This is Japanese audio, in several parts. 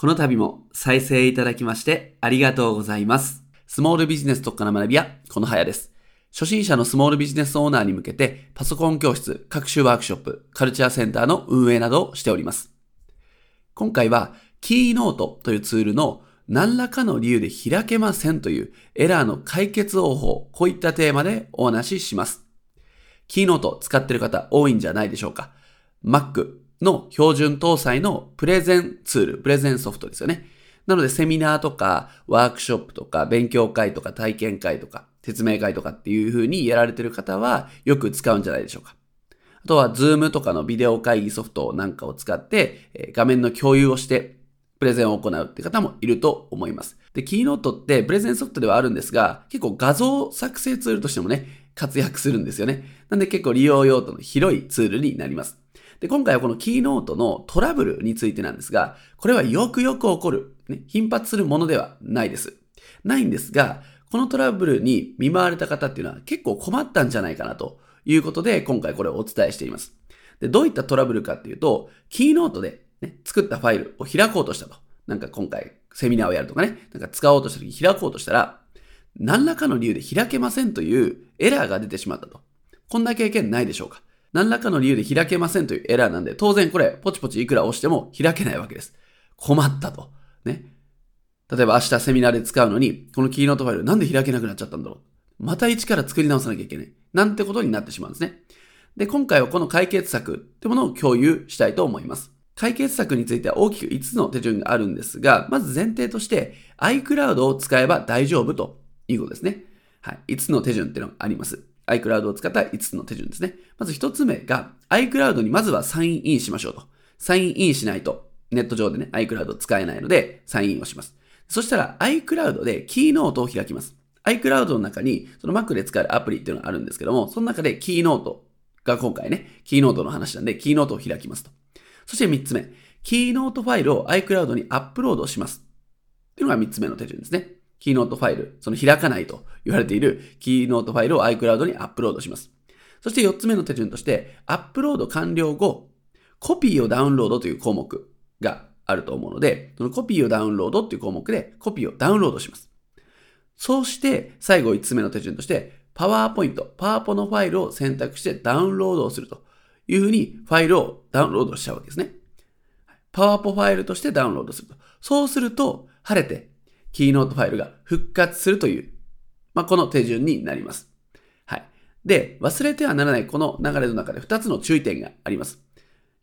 この度も再生いただきましてありがとうございます。スモールビジネス特化の学び屋、このはやです。初心者のスモールビジネスオーナーに向けて、パソコン教室、各種ワークショップ、カルチャーセンターの運営などをしております。今回は、キーノートというツールの何らかの理由で開けませんというエラーの解決方法、こういったテーマでお話しします。キーノート使ってる方多いんじゃないでしょうか。Mac の標準搭載のプレゼンツール、プレゼンソフトですよね。なのでセミナーとかワークショップとか勉強会とか体験会とか説明会とかっていう風にやられてる方はよく使うんじゃないでしょうか。あとは Zoom とかのビデオ会議ソフトなんかを使ってえー画面の共有をしてプレゼンを行うって方もいると思います。で、キーノートってプレゼンソフトではあるんですが、結構画像作成ツールとしてもね、活躍するんですよね。なんで結構利用用途の広いツールになります。で、今回はこのキーノートのトラブルについてなんですが、これはよくよく起こる、ね、頻発するものではないです。ないんですが、このトラブルに見舞われた方っていうのは結構困ったんじゃないかなということで、今回これをお伝えしています。で、どういったトラブルかっていうと、キーノートで、ね、作ったファイルを開こうとしたと。なんか今回セミナーをやるとかね、なんか使おうとした時に開こうとしたら、何らかの理由で開けませんというエラーが出てしまったと。こんな経験ないでしょうか何らかの理由で開けませんというエラーなんで、当然これ、ポチポチいくら押しても開けないわけです。困ったと。ね。例えば明日セミナーで使うのに、このキーノートファイルなんで開けなくなっちゃったんだろう。また一から作り直さなきゃいけない。なんてことになってしまうんですね。で、今回はこの解決策ってものを共有したいと思います。解決策については大きく5つの手順があるんですが、まず前提として iCloud を使えば大丈夫ということですね。はい。5つの手順っていうのがあります。iCloud を使った5つの手順ですね。まず1つ目が iCloud にまずはサインインしましょうと。サインインしないとネット上でね iCloud 使えないのでサインインをします。そしたら iCloud で Keynote を開きます。iCloud の中にその Mac で使えるアプリっていうのがあるんですけども、その中で Keynote が今回ね、 Keynote の話なんで Keynote を開きますと。そして3つ目、 Keynote ファイルを iCloud にアップロードします。っていうのが3つ目の手順ですね。 Keynote ファイル、その開かないと言われている Keynote ファイルを iCloud にアップロードします。そして4つ目の手順として、アップロード完了後、コピーをダウンロードという項目があると思うので、そのコピーをダウンロードっていう項目でコピーをダウンロードします。そうして、最後5つ目の手順として、 PowerPoint、パワポのファイルを選択してダウンロードをするというふうにファイルをダウンロードしちゃうわけですね。パワポファイルとしてダウンロードすると。そうすると、晴れて、キーノートファイルが復活するという、まあ、この手順になります。はい。で、忘れてはならないこの流れの中で2つの注意点があります。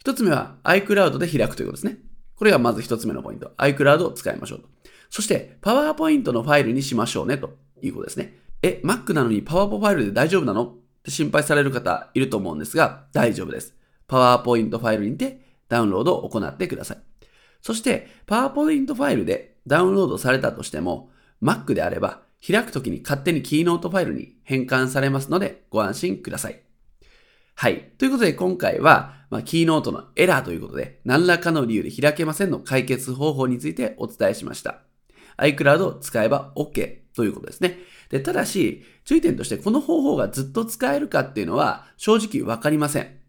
1つ目は iCloud で開くということですね。これがまず1つ目のポイント。iCloud を使いましょうと。そして、PowerPoint のファイルにしましょうねということですね。え、Mac なのに PowerPoint ファイルで大丈夫なの？って心配される方いると思うんですが、大丈夫です。PowerPoint ファイルにてダウンロードを行ってください。そして、PowerPoint ファイルでダウンロードされたとしても、Mac であれば、開くときに勝手にキーノートファイルに変換されますので、ご安心ください。はい。ということで、今回は、まあ、キーノートのエラーということで、何らかの理由で開けませんの解決方法についてお伝えしました。iCloud を使えば OK ということですね。で、ただし、注意点として、この方法がずっと使えるかっていうのは、正直わかりません。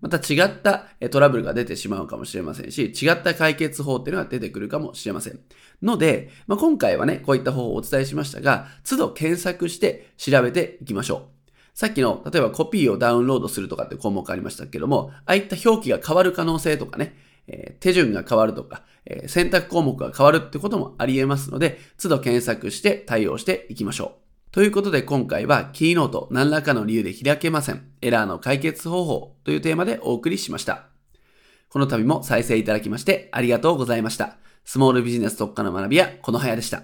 また違ったトラブルが出てしまうかもしれませんし、違った解決法っていうのが出てくるかもしれません。ので、まあ、今回はね、こういった方法をお伝えしましたが、都度検索して調べていきましょう。さっきの、例えばコピーをダウンロードするとかって項目ありましたけども、ああいった表記が変わる可能性とかね、えー手順が変わるとか、えー選択項目が変わるってこともあり得ますので、都度検索して対応していきましょう。ということで今回はキーノート何らかの理由で開けません。エラーの解決方法というテーマでお送りしました。この度も再生いただきましてありがとうございました。スモールビジネス特化の学びやこのはやでした。